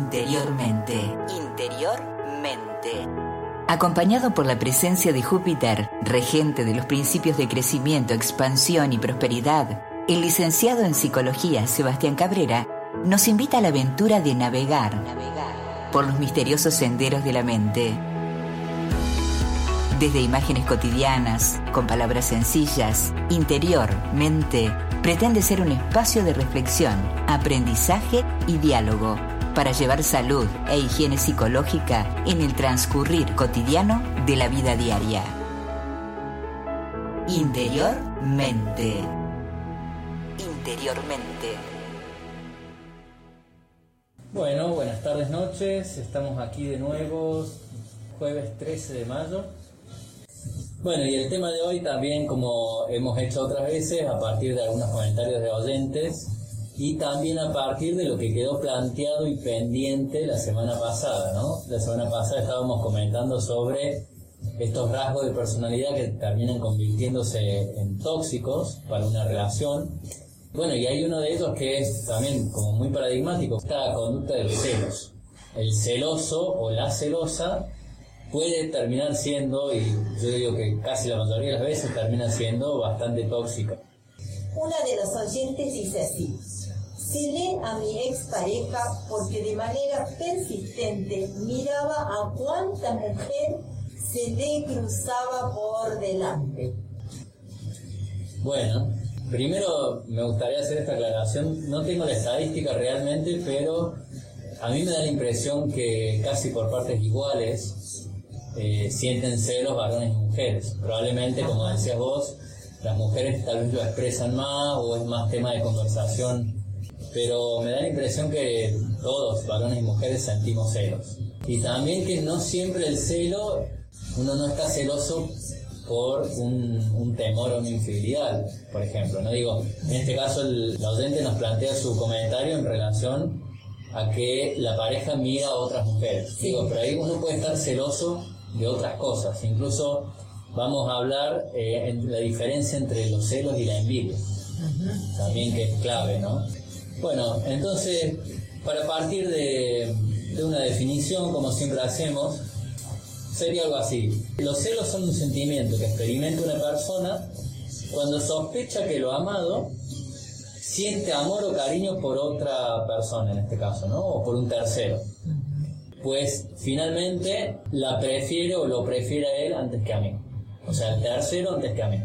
interiormente. Interiormente. Acompañado por la presencia de Júpiter, regente de los principios de crecimiento, expansión y prosperidad, el licenciado en psicología Sebastián Cabrera nos invita a la aventura de navegar por los misteriosos senderos de la mente. Desde imágenes cotidianas, con palabras sencillas, interior, mente, pretende ser un espacio de reflexión, aprendizaje y diálogo para llevar salud e higiene psicológica en el transcurrir cotidiano de la vida diaria. Interiormente. Interiormente. Bueno, buenas tardes, noches. Estamos aquí de nuevo, jueves 13 de mayo. Bueno, y el tema de hoy también, como hemos hecho otras veces, a partir de algunos comentarios de oyentes y también a partir de lo que quedó planteado y pendiente la semana pasada, ¿no? La semana pasada estábamos comentando sobre estos rasgos de personalidad que terminan convirtiéndose en tóxicos para una relación. Bueno, y hay uno de ellos que es también como muy paradigmático, esta conducta de los celos. El celoso o la celosa puede terminar siendo, y yo digo que casi la mayoría de las veces termina siendo bastante tóxica. Una de los oyentes dice así, celé a mi expareja porque de manera persistente miraba a cuánta mujer se le cruzaba por delante. Bueno, primero me gustaría hacer esta aclaración. No tengo la estadística realmente, pero a mí me da la impresión que casi por partes iguales eh, sienten celos varones y mujeres. Probablemente, como decías vos, las mujeres tal vez lo expresan más o es más tema de conversación pero me da la impresión que todos, varones y mujeres, sentimos celos. Y también que no siempre el celo, uno no está celoso por un, temor o una infidelidad, por ejemplo. No digo, en este caso el, oyente nos plantea su comentario en relación a que la pareja mira a otras mujeres. Digo, pero ahí uno puede estar celoso de otras cosas. Incluso vamos a hablar eh, en la diferencia entre los celos y la envidia. También que es clave, ¿no? Bueno, entonces, para partir de, una definición, como siempre hacemos, sería algo así. Los celos son un sentimiento que experimenta una persona cuando sospecha que lo amado siente amor o cariño por otra persona en este caso, ¿no? O por un tercero. Pues finalmente la prefiere o lo prefiere a él antes que a mí. O sea, el tercero antes que a mí.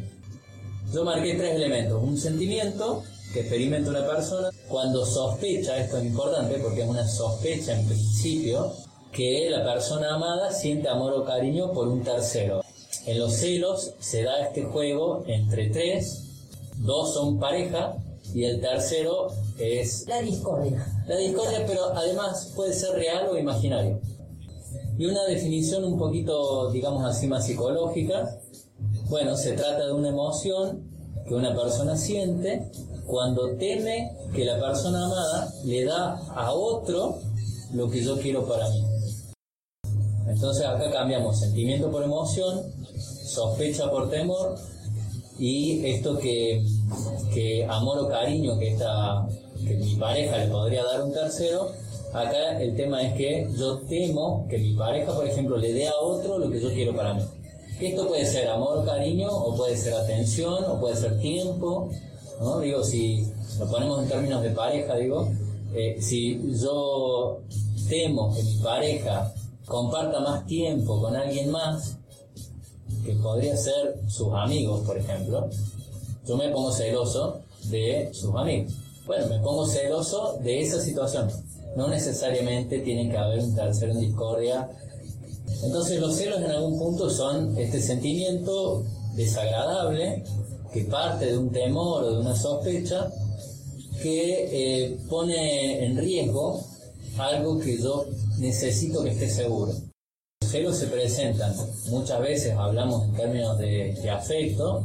Yo marqué tres elementos. Un sentimiento, que experimenta una persona cuando sospecha, esto es importante porque es una sospecha en principio, que la persona amada siente amor o cariño por un tercero. En los celos se da este juego entre tres, dos son pareja y el tercero es... La discordia. La discordia, pero además puede ser real o imaginario. Y una definición un poquito, digamos así, más psicológica. Bueno, se trata de una emoción que una persona siente cuando teme que la persona amada le da a otro lo que yo quiero para mí. Entonces acá cambiamos sentimiento por emoción, sospecha por temor y esto que, que amor o cariño que, esta, que mi pareja le podría dar un tercero, acá el tema es que yo temo que mi pareja, por ejemplo, le dé a otro lo que yo quiero para mí. Esto puede ser amor cariño, o puede ser atención, o puede ser tiempo, ¿no? Digo, si lo ponemos en términos de pareja, digo, eh, si yo temo que mi pareja comparta más tiempo con alguien más, que podría ser sus amigos, por ejemplo, yo me pongo celoso de sus amigos. Bueno, me pongo celoso de esa situación. No necesariamente tiene que haber un tercero en discordia. Entonces los celos en algún punto son este sentimiento desagradable que parte de un temor o de una sospecha que eh, pone en riesgo algo que yo necesito que esté seguro. Los celos se presentan, muchas veces hablamos en términos de, afecto,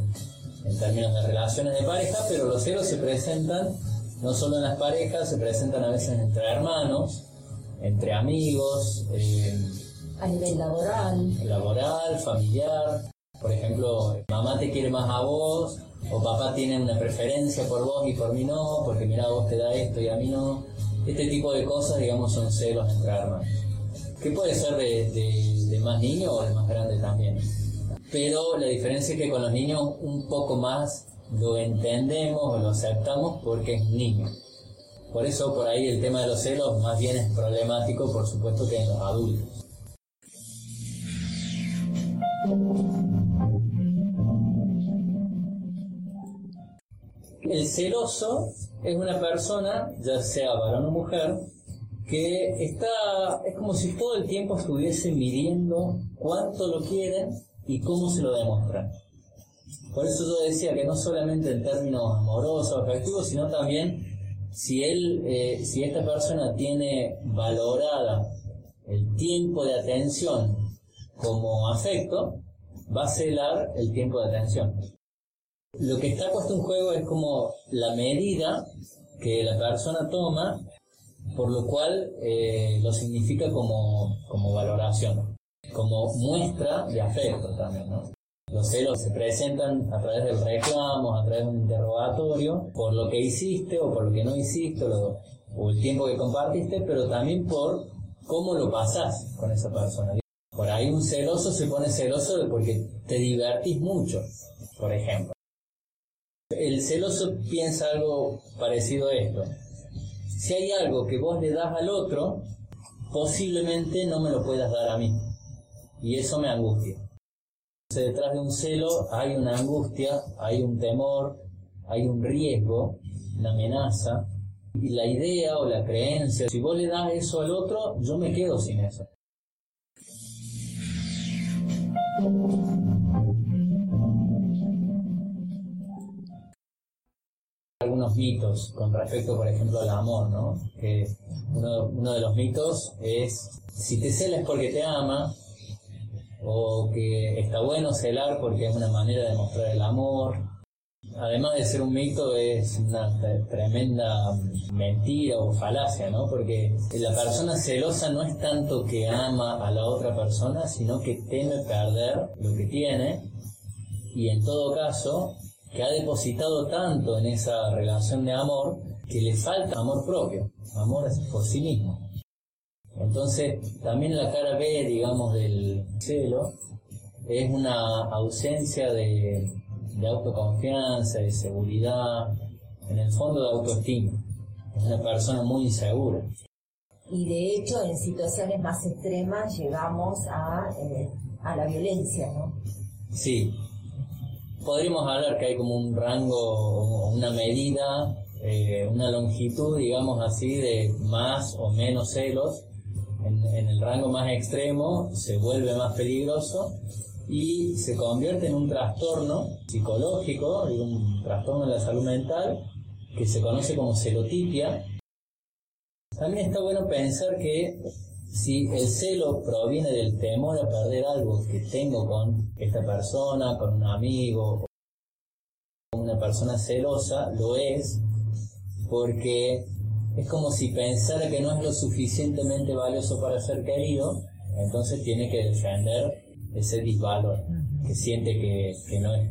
en términos de relaciones de pareja, pero los celos se presentan no solo en las parejas, se presentan a veces entre hermanos, entre amigos, eh, a nivel laboral. Laboral, familiar. Por ejemplo, mamá te quiere más a vos, o papá tiene una preferencia por vos y por mí no, porque mira, vos te da esto y a mí no. Este tipo de cosas, digamos, son celos entre hermanos. Que puede ser de, más niño o de más grande también. Pero la diferencia es que con los niños un poco más lo entendemos o lo aceptamos porque es niño. Por eso por ahí el tema de los celos más bien es problemático, por supuesto, que en los adultos. El celoso es una persona, ya sea varón o mujer, que está, es como si todo el tiempo estuviese midiendo cuánto lo quieren y cómo se lo demuestran. Por eso yo decía que no solamente en términos amorosos, afectivos, sino también si él, eh, si esta persona tiene valorada el tiempo de atención como afecto, va a celar el tiempo de atención. Lo que está puesto en juego es como la medida que la persona toma, por lo cual eh, lo significa como, como valoración, como muestra de afecto también, ¿no? Los celos se presentan a través del reclamo, a través de un interrogatorio, por lo que hiciste o por lo que no hiciste, o, el tiempo que compartiste, pero también por cómo lo pasás con esa persona. Por ahí un celoso se pone celoso porque te divertís mucho, por ejemplo. El celoso piensa algo parecido a esto. Si hay algo que vos le das al otro, posiblemente no me lo puedas dar a mí. Y eso me angustia. Detrás de un celo hay una angustia, hay un temor, hay un riesgo, una amenaza. Y la idea o la creencia, si vos le das eso al otro, yo me quedo sin eso. Algunos mitos con respecto, por ejemplo, al amor, ¿no? Que uno, de los mitos es, si te celas porque te ama, o que está bueno celar porque es una manera de mostrar el amor. Además de ser un mito, es una tremenda mentira o falacia, ¿no? Porque la persona celosa no es tanto que ama a la otra persona, sino que teme perder lo que tiene y en todo caso que ha depositado tanto en esa relación de amor que le falta amor propio, amor por sí mismo. Entonces, también la cara B, digamos, del celo es una ausencia de, autoconfianza, de seguridad, en el fondo de autoestima. Es una persona muy insegura. Y de hecho, en situaciones más extremas llegamos a, eh, a la violencia, ¿no? Sí. Podríamos hablar que hay como un rango, una medida, eh, una longitud, digamos así, de más o menos celos en, el rango más extremo se vuelve más peligroso y se convierte en un trastorno psicológico, un trastorno de la salud mental que se conoce como celotipia. También está bueno pensar que si el celo proviene del temor a perder algo que tengo con esta persona, con un amigo, una persona celosa, lo es porque es como si pensara que no es lo suficientemente valioso para ser querido, entonces tiene que defender ese disvalor, que siente que, no es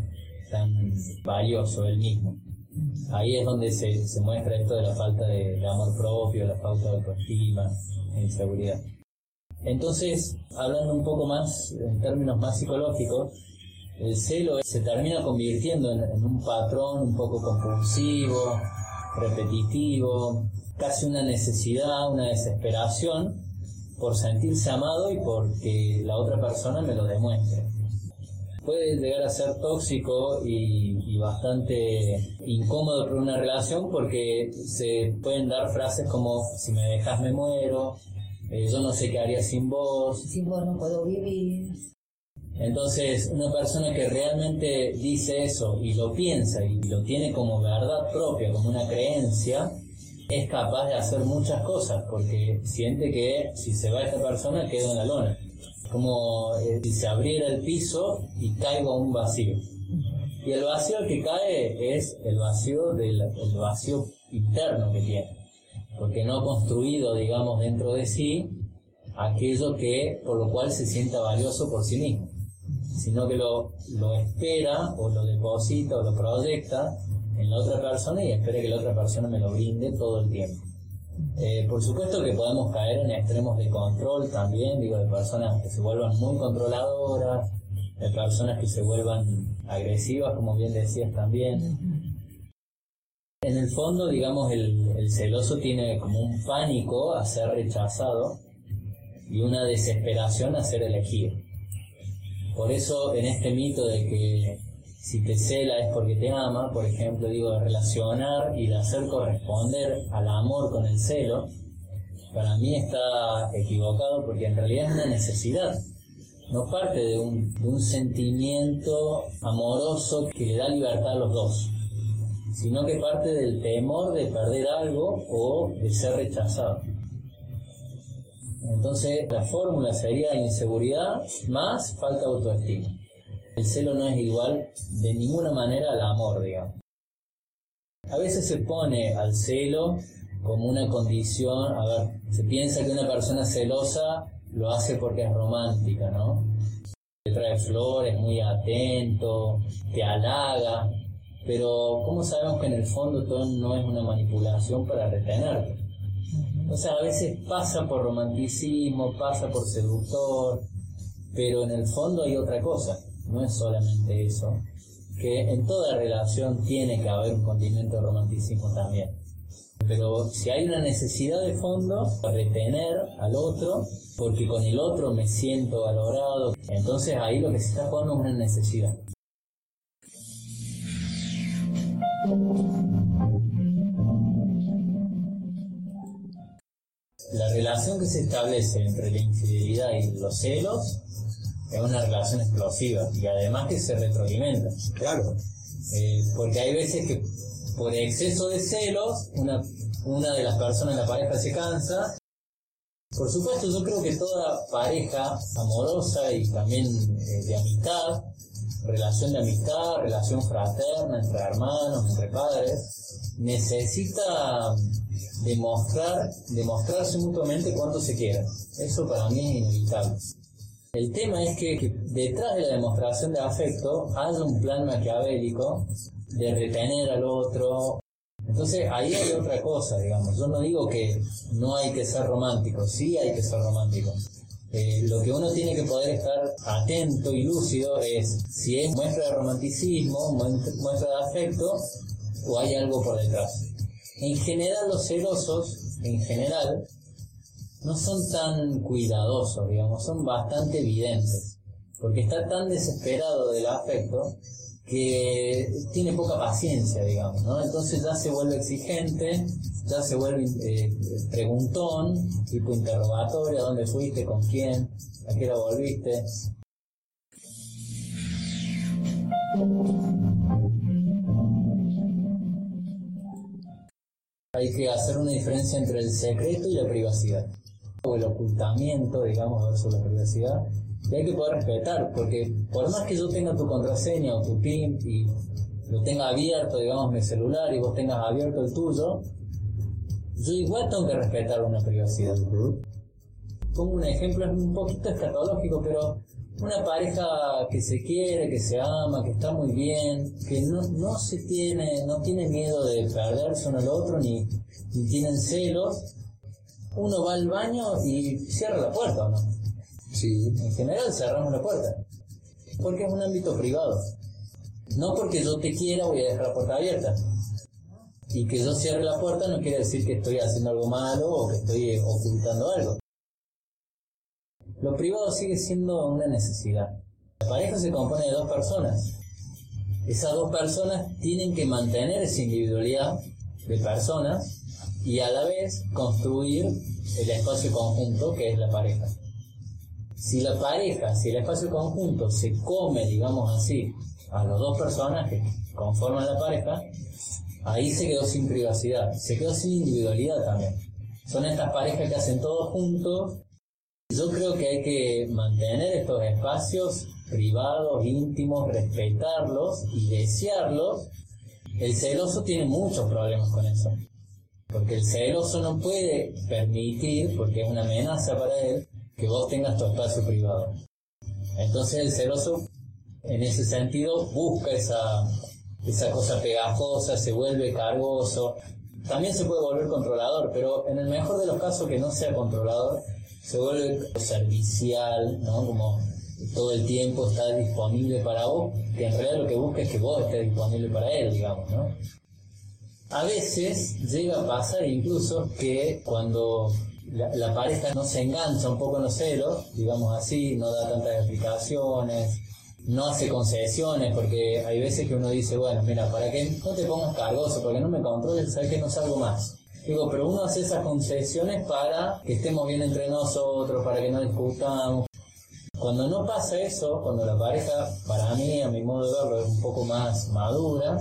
tan valioso él mismo. Ahí es donde se, muestra esto de la falta de, amor propio, la falta de autoestima, inseguridad. Entonces, hablando un poco más en términos más psicológicos, el celo se termina convirtiendo en un patrón un poco compulsivo, repetitivo, casi una necesidad, una desesperación por sentirse amado y porque la otra persona me lo demuestre. Puede llegar a ser tóxico y, bastante incómodo por una relación porque se pueden dar frases como si me dejas me muero, eh, yo no sé qué haría sin vos. Sin vos no puedo vivir. Entonces, una persona que realmente dice eso y lo piensa y lo tiene como verdad propia, como una creencia, es capaz de hacer muchas cosas porque siente que si se va esta persona queda en la lona. Como eh, si se abriera el piso y caigo a un vacío. Y el vacío que cae es el vacío del el vacío interno que tiene. Porque no ha construido, digamos, dentro de sí aquello que, por lo cual se sienta valioso por sí mismo. Sino que lo, lo espera o lo deposita o lo proyecta en la otra persona y espere que la otra persona me lo brinde todo el tiempo. Eh, por supuesto que podemos caer en extremos de control también, digo, de personas que se vuelvan muy controladoras, de personas que se vuelvan agresivas, como bien decías también. En el fondo, digamos, el, el celoso tiene como un pánico a ser rechazado y una desesperación a ser elegido. Por eso, en este mito de que si te cela es porque te ama, por ejemplo, digo, de relacionar y de hacer corresponder al amor con el celo, para mí está equivocado porque en realidad es una necesidad. No parte de un, de un sentimiento amoroso que le da libertad a los dos, sino que parte del temor de perder algo o de ser rechazado. Entonces la fórmula sería inseguridad más falta de autoestima. El celo no es igual de ninguna manera al amor, digamos. A veces se pone al celo como una condición, a ver, se piensa que una persona celosa lo hace porque es romántica, ¿no? Te trae flores, muy atento, te halaga, pero ¿cómo sabemos que en el fondo todo no es una manipulación para retenerte? O sea, a veces pasa por romanticismo, pasa por seductor, pero en el fondo hay otra cosa, no es solamente eso, que en toda relación tiene que haber un condimento de romanticismo también. Pero si hay una necesidad de fondo, retener al otro, porque con el otro me siento valorado, entonces ahí lo que se está jugando es una necesidad. La relación que se establece entre la infidelidad y los celos es una relación explosiva y además que se retroalimenta. Claro. Eh, porque hay veces que por exceso de celos una, una de las personas en la pareja se cansa. Por supuesto, yo creo que toda pareja amorosa y también eh, de amistad, relación de amistad, relación fraterna entre hermanos, entre padres, necesita demostrar, demostrarse mutuamente cuánto se quieren. Eso para mí es inevitable. El tema es que, detrás de la demostración de afecto haya un plan maquiavélico de retener al otro. Entonces ahí hay otra cosa, digamos. Yo no digo que no hay que ser romántico, sí hay que ser romántico. Eh, lo que uno tiene que poder estar atento y lúcido es si es muestra de romanticismo, muestra de afecto o hay algo por detrás. En general los celosos, en general, no son tan cuidadosos, digamos, son bastante evidentes, porque está tan desesperado del afecto que tiene poca paciencia, digamos, ¿no? Entonces ya se vuelve exigente, ya se vuelve eh, preguntón, tipo interrogatorio, ¿a dónde fuiste, con quién, a qué hora volviste. Hay que hacer una diferencia entre el secreto y la privacidad, o el ocultamiento, digamos, versus la privacidad, y hay que poder respetar, porque por más que yo tenga tu contraseña o tu PIN y lo tenga abierto, digamos, mi celular y vos tengas abierto el tuyo, yo igual tengo que respetar una privacidad. Pongo un ejemplo, es un poquito escatológico, pero una pareja que se quiere, que se ama, que está muy bien, que no, no se tiene, no tiene miedo de perderse uno al otro, ni, ni tienen celos, uno va al baño y cierra la puerta, ¿o no? Sí. En general cerramos la puerta. Porque es un ámbito privado. No porque yo te quiera voy a dejar la puerta abierta. Y que yo cierre la puerta no quiere decir que estoy haciendo algo malo o que estoy ocultando algo. Lo privado sigue siendo una necesidad. La pareja se compone de dos personas. Esas dos personas tienen que mantener esa individualidad de personas y a la vez construir el espacio conjunto que es la pareja. Si la pareja, si el espacio conjunto se come, digamos así, a los dos personas que conforman la pareja, ahí se quedó sin privacidad, se quedó sin individualidad también. Son estas parejas que hacen todo juntos. Yo creo que hay que mantener estos espacios privados, íntimos, respetarlos y desearlos. El celoso tiene muchos problemas con eso. Porque el celoso no puede permitir, porque es una amenaza para él, que vos tengas tu espacio privado. Entonces el celoso, en ese sentido, busca esa, esa cosa pegajosa, se vuelve cargoso. también se puede volver controlador, pero en el mejor de los casos que no sea controlador, se vuelve servicial, ¿no? Como todo el tiempo está disponible para vos, que en realidad lo que busca es que vos estés disponible para él, digamos, ¿no? A veces llega a pasar incluso que cuando la, pareja no se engancha un poco en los celos, digamos así, no da tantas explicaciones, no hace concesiones, porque hay veces que uno dice, bueno, mira, para que no te pongas cargoso, porque no me controles, sabes que no salgo más. Digo, pero uno hace esas concesiones para que estemos bien entre nosotros, para que no discutamos. Cuando no pasa eso, cuando la pareja, para mí, a mi modo de verlo, es un poco más madura,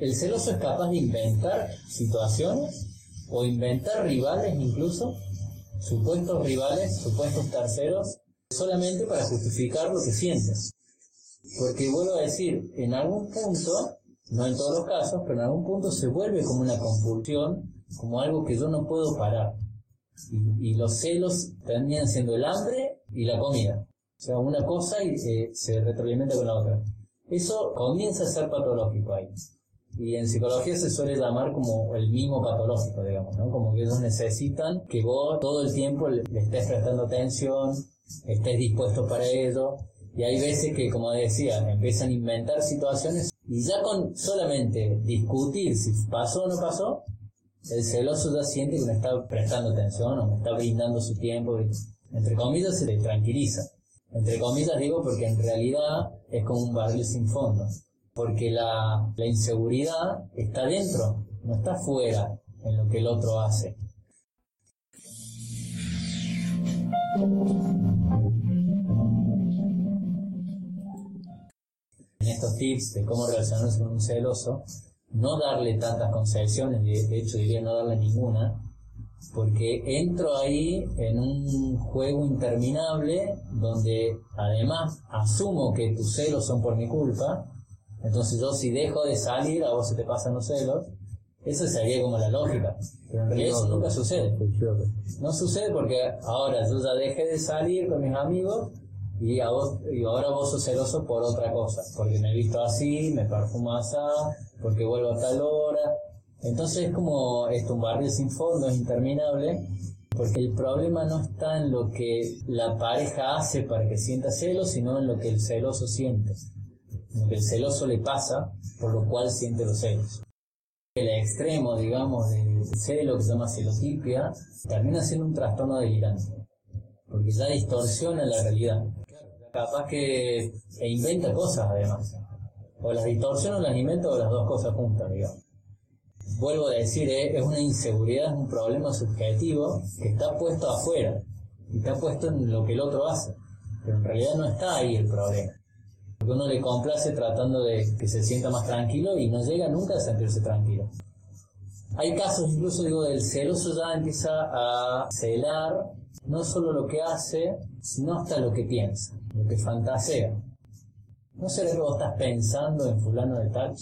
el celoso es capaz de inventar situaciones o inventar rivales incluso, supuestos rivales, supuestos terceros, solamente para justificar lo que sientes. Porque vuelvo a decir, en algún punto, no en todos los casos, pero en algún punto se vuelve como una compulsión, como algo que yo no puedo parar. Y, los celos terminan siendo el hambre y la comida. O sea, una cosa y se retroalimenta con la otra. Eso comienza a ser patológico ahí. Y en psicología se suele llamar como el mismo patológico, digamos, ¿no? Como que ellos necesitan que vos todo el tiempo le, estés prestando atención, estés dispuesto para ello. Y hay veces que, como decía, empiezan a inventar situaciones y ya con solamente discutir si pasó o no pasó, el celoso ya siente que me está prestando atención o me está brindando su tiempo. entre comillas se le tranquiliza. Entre comillas digo porque en realidad es como un barril sin fondo porque la, inseguridad está dentro, no está fuera en lo que el otro hace. En estos tips de cómo relacionarse con un celoso, no darle tantas concesiones, de hecho diría no darle ninguna, porque entro ahí en un juego interminable donde además asumo que tus celos son por mi culpa entonces yo si dejo de salir, a vos se te pasan los celos, eso sería como la lógica. Pero en realidad eso nunca sucede. No sucede porque ahora yo ya dejé de salir con mis amigos y, a vos, y ahora vos sos celoso por otra cosa. Porque me he visto así, me perfumo así, porque vuelvo a tal hora. Entonces es como esto, un barrio sin fondo, es interminable. Porque el problema no está en lo que la pareja hace para que sienta celos, sino en lo que el celoso siente que el celoso le pasa, por lo cual siente los celos. El extremo, digamos, del celo, que se llama celotipia, termina siendo un trastorno delirante, porque ya distorsiona la realidad. Capaz que e inventa cosas, además. O las distorsiona o las inventa o las dos cosas juntas, digamos. Vuelvo a decir, eh, es una inseguridad, es un problema subjetivo que está puesto afuera, y está puesto en lo que el otro hace, pero en realidad no está ahí el problema. Porque uno le complace tratando de que se sienta más tranquilo y no llega nunca a sentirse tranquilo. Hay casos incluso, digo, del celoso ya empieza a celar no solo lo que hace, sino hasta lo que piensa, lo que fantasea. ¿No será que vos estás pensando en fulano de tal?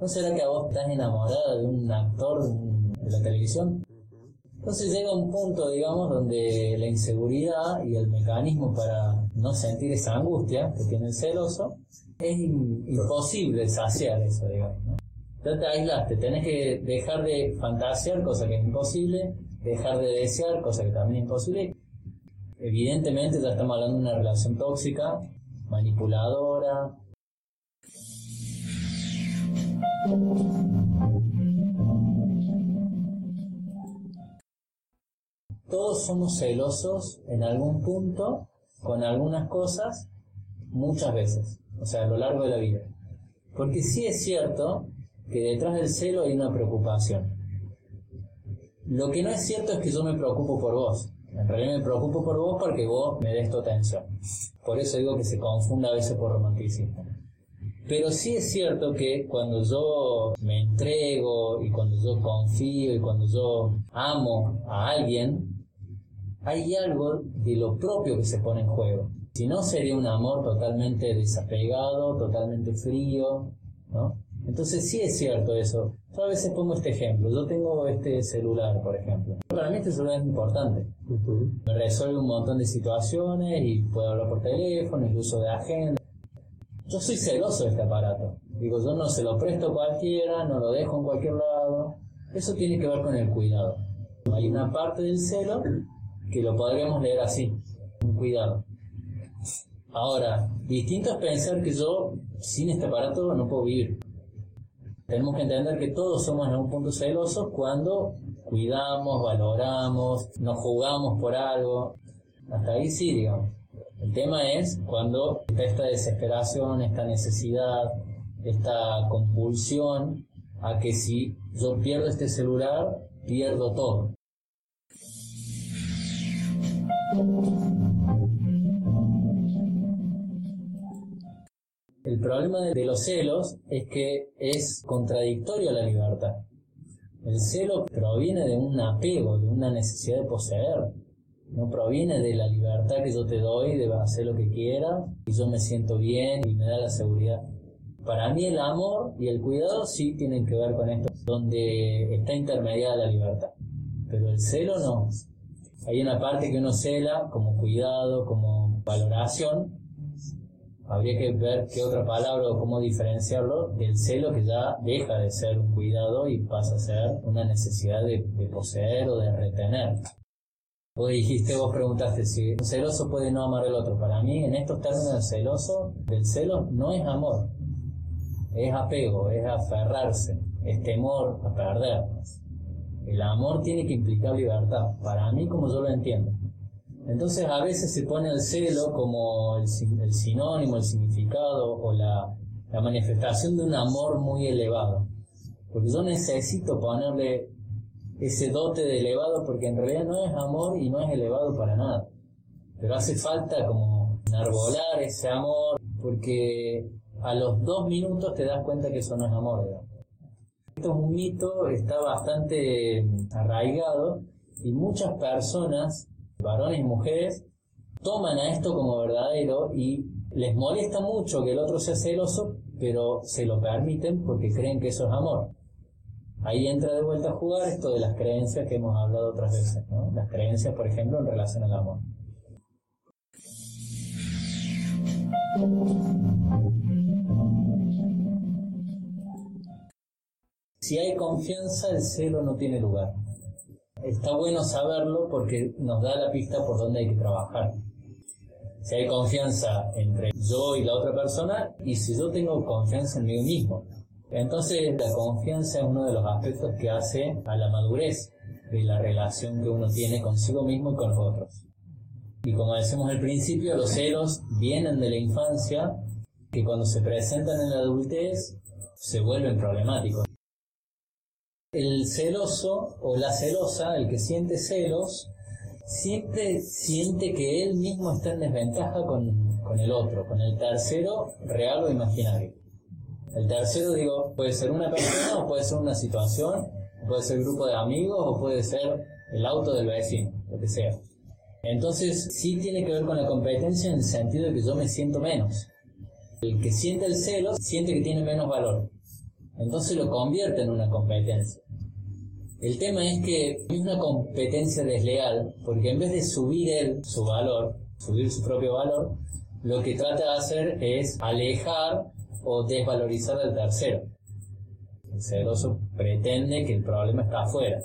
¿No será que a vos estás enamorada de un actor de la televisión? Entonces llega un punto, digamos, donde la inseguridad y el mecanismo para no sentir esa angustia que tiene el celoso es imposible saciar eso, digamos. ¿no? Ya te aislaste, tenés que dejar de fantasear, cosa que es imposible, dejar de desear, cosa que también es imposible. Evidentemente ya estamos hablando de una relación tóxica, manipuladora todos somos celosos en algún punto con algunas cosas muchas veces, o sea, a lo largo de la vida. Porque sí es cierto que detrás del celo hay una preocupación. Lo que no es cierto es que yo me preocupo por vos. En realidad me preocupo por vos porque vos me des tu atención. Por eso digo que se confunda a veces por romanticismo. Pero sí es cierto que cuando yo me entrego y cuando yo confío y cuando yo amo a alguien, hay algo de lo propio que se pone en juego. Si no, sería un amor totalmente desapegado, totalmente frío, ¿no? Entonces sí es cierto eso. Yo a veces pongo este ejemplo. Yo tengo este celular, por ejemplo. Para mí este celular es importante. Me resuelve un montón de situaciones y puedo hablar por teléfono, el uso de agenda. Yo soy celoso de este aparato. Digo, yo no se lo presto a cualquiera, no lo dejo en cualquier lado. Eso tiene que ver con el cuidado. Hay una parte del celo que lo podríamos leer así, un cuidado. Ahora, distinto es pensar que yo sin este aparato no puedo vivir. Tenemos que entender que todos somos en un punto celosos cuando cuidamos, valoramos, nos jugamos por algo. Hasta ahí sí, digamos. El tema es cuando está esta desesperación, esta necesidad, esta compulsión a que si yo pierdo este celular, pierdo todo. El problema de los celos es que es contradictorio a la libertad. El celo proviene de un apego, de una necesidad de poseer. No proviene de la libertad que yo te doy de hacer lo que quieras y yo me siento bien y me da la seguridad. Para mí el amor y el cuidado sí tienen que ver con esto, donde está intermediada la libertad. Pero el celo no. Hay una parte que uno cela como cuidado, como valoración, habría que ver qué otra palabra o cómo diferenciarlo del celo que ya deja de ser un cuidado y pasa a ser una necesidad de, poseer o de retener. Vos dijiste, vos preguntaste si un celoso puede no amar al otro. Para mí, en estos términos, el celoso, del celo no es amor, es apego, es aferrarse, es temor a perder. El amor tiene que implicar libertad, para mí como yo lo entiendo. Entonces a veces se pone el celo como el, sinónimo, el significado o la, manifestación de un amor muy elevado. Porque yo necesito ponerle ese dote de elevado porque en realidad no es amor y no es elevado para nada. Pero hace falta como enarbolar ese amor porque a los dos minutos te das cuenta que eso no es amor. Esto es un mito, está bastante arraigado y muchas personas varones y mujeres, toman a esto como verdadero y les molesta mucho que el otro sea celoso, pero se lo permiten porque creen que eso es amor. Ahí entra de vuelta a jugar esto de las creencias que hemos hablado otras veces, Las creencias, por ejemplo, en relación al amor. Si hay confianza, el celo no tiene lugar. Está bueno saberlo porque nos da la pista por dónde hay que trabajar. Si hay confianza entre yo y la otra persona y si yo tengo confianza en mí mismo. Entonces la confianza es uno de los aspectos que hace a la madurez de la relación que uno tiene consigo mismo y con los otros. Y como decimos al principio, los celos vienen de la infancia que cuando se presentan en la adultez se vuelven problemáticos. El celoso o la celosa, el que siente celos, siempre siente que él mismo está en desventaja con, con el otro, con el tercero real o imaginario. El tercero, digo, puede ser una persona o puede ser una situación, puede ser grupo de amigos o puede ser el auto del vecino, lo que sea. Entonces, sí tiene que ver con la competencia en el sentido de que yo me siento menos. El que siente el celo siente que tiene menos valor. Entonces lo convierte en una competencia. El tema es que es una competencia desleal, porque en vez de subir él su valor, subir su propio valor, lo que trata de hacer es alejar o desvalorizar al tercero. El celoso pretende que el problema está afuera.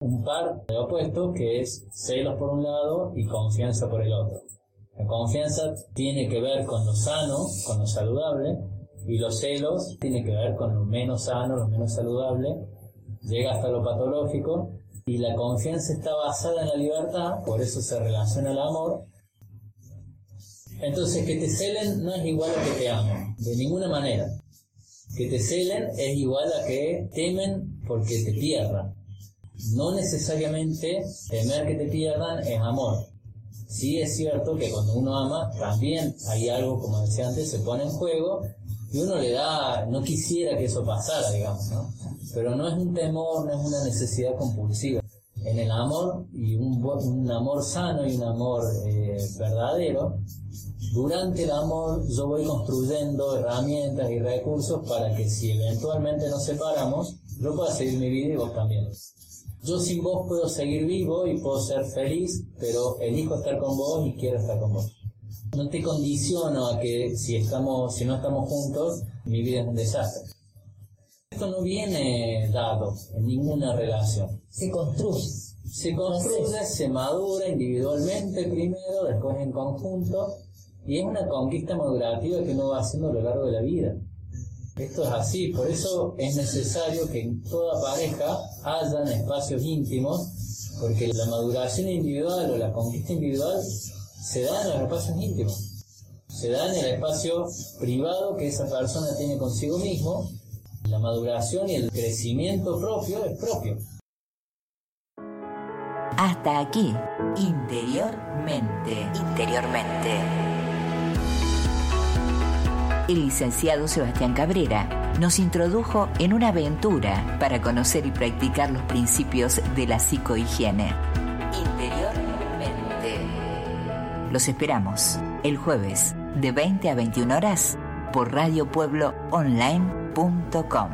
Un par de opuestos que es celos por un lado y confianza por el otro. La confianza tiene que ver con lo sano, con lo saludable, y los celos tienen que ver con lo menos sano, lo menos saludable, llega hasta lo patológico, y la confianza está basada en la libertad, por eso se relaciona al amor. Entonces, que te celen no es igual a que te amen, de ninguna manera. Que te celen es igual a que temen porque te pierdan. No necesariamente temer que te pierdan es amor. Sí es cierto que cuando uno ama, también hay algo, como decía antes, se pone en juego y uno le da, no quisiera que eso pasara, digamos, ¿no? Pero no es un temor, no es una necesidad compulsiva. En el amor, y un, un amor sano y un amor eh, verdadero, durante el amor yo voy construyendo herramientas y recursos para que si eventualmente nos separamos, yo pueda seguir mi vida y vos también. Yo sin vos puedo seguir vivo y puedo ser feliz, pero elijo estar con vos y quiero estar con vos no te condiciono a que si estamos, si no estamos juntos, mi vida es un desastre. Esto no viene dado en ninguna relación. Se construye. Se construye, se madura individualmente primero, después en conjunto, y es una conquista madurativa que uno va haciendo a lo largo de la vida. Esto es así, por eso es necesario que en toda pareja hayan espacios íntimos, porque la maduración individual o la conquista individual se da en los espacios íntimos, se da en el espacio privado que esa persona tiene consigo mismo, la maduración y el crecimiento propio es propio. Hasta aquí, interiormente, interiormente el licenciado Sebastián Cabrera nos introdujo en una aventura para conocer y practicar los principios de la psicohigiene. Interiormente. Los esperamos el jueves de 20 a 21 horas por radiopuebloonline.com.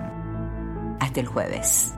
Hasta el jueves.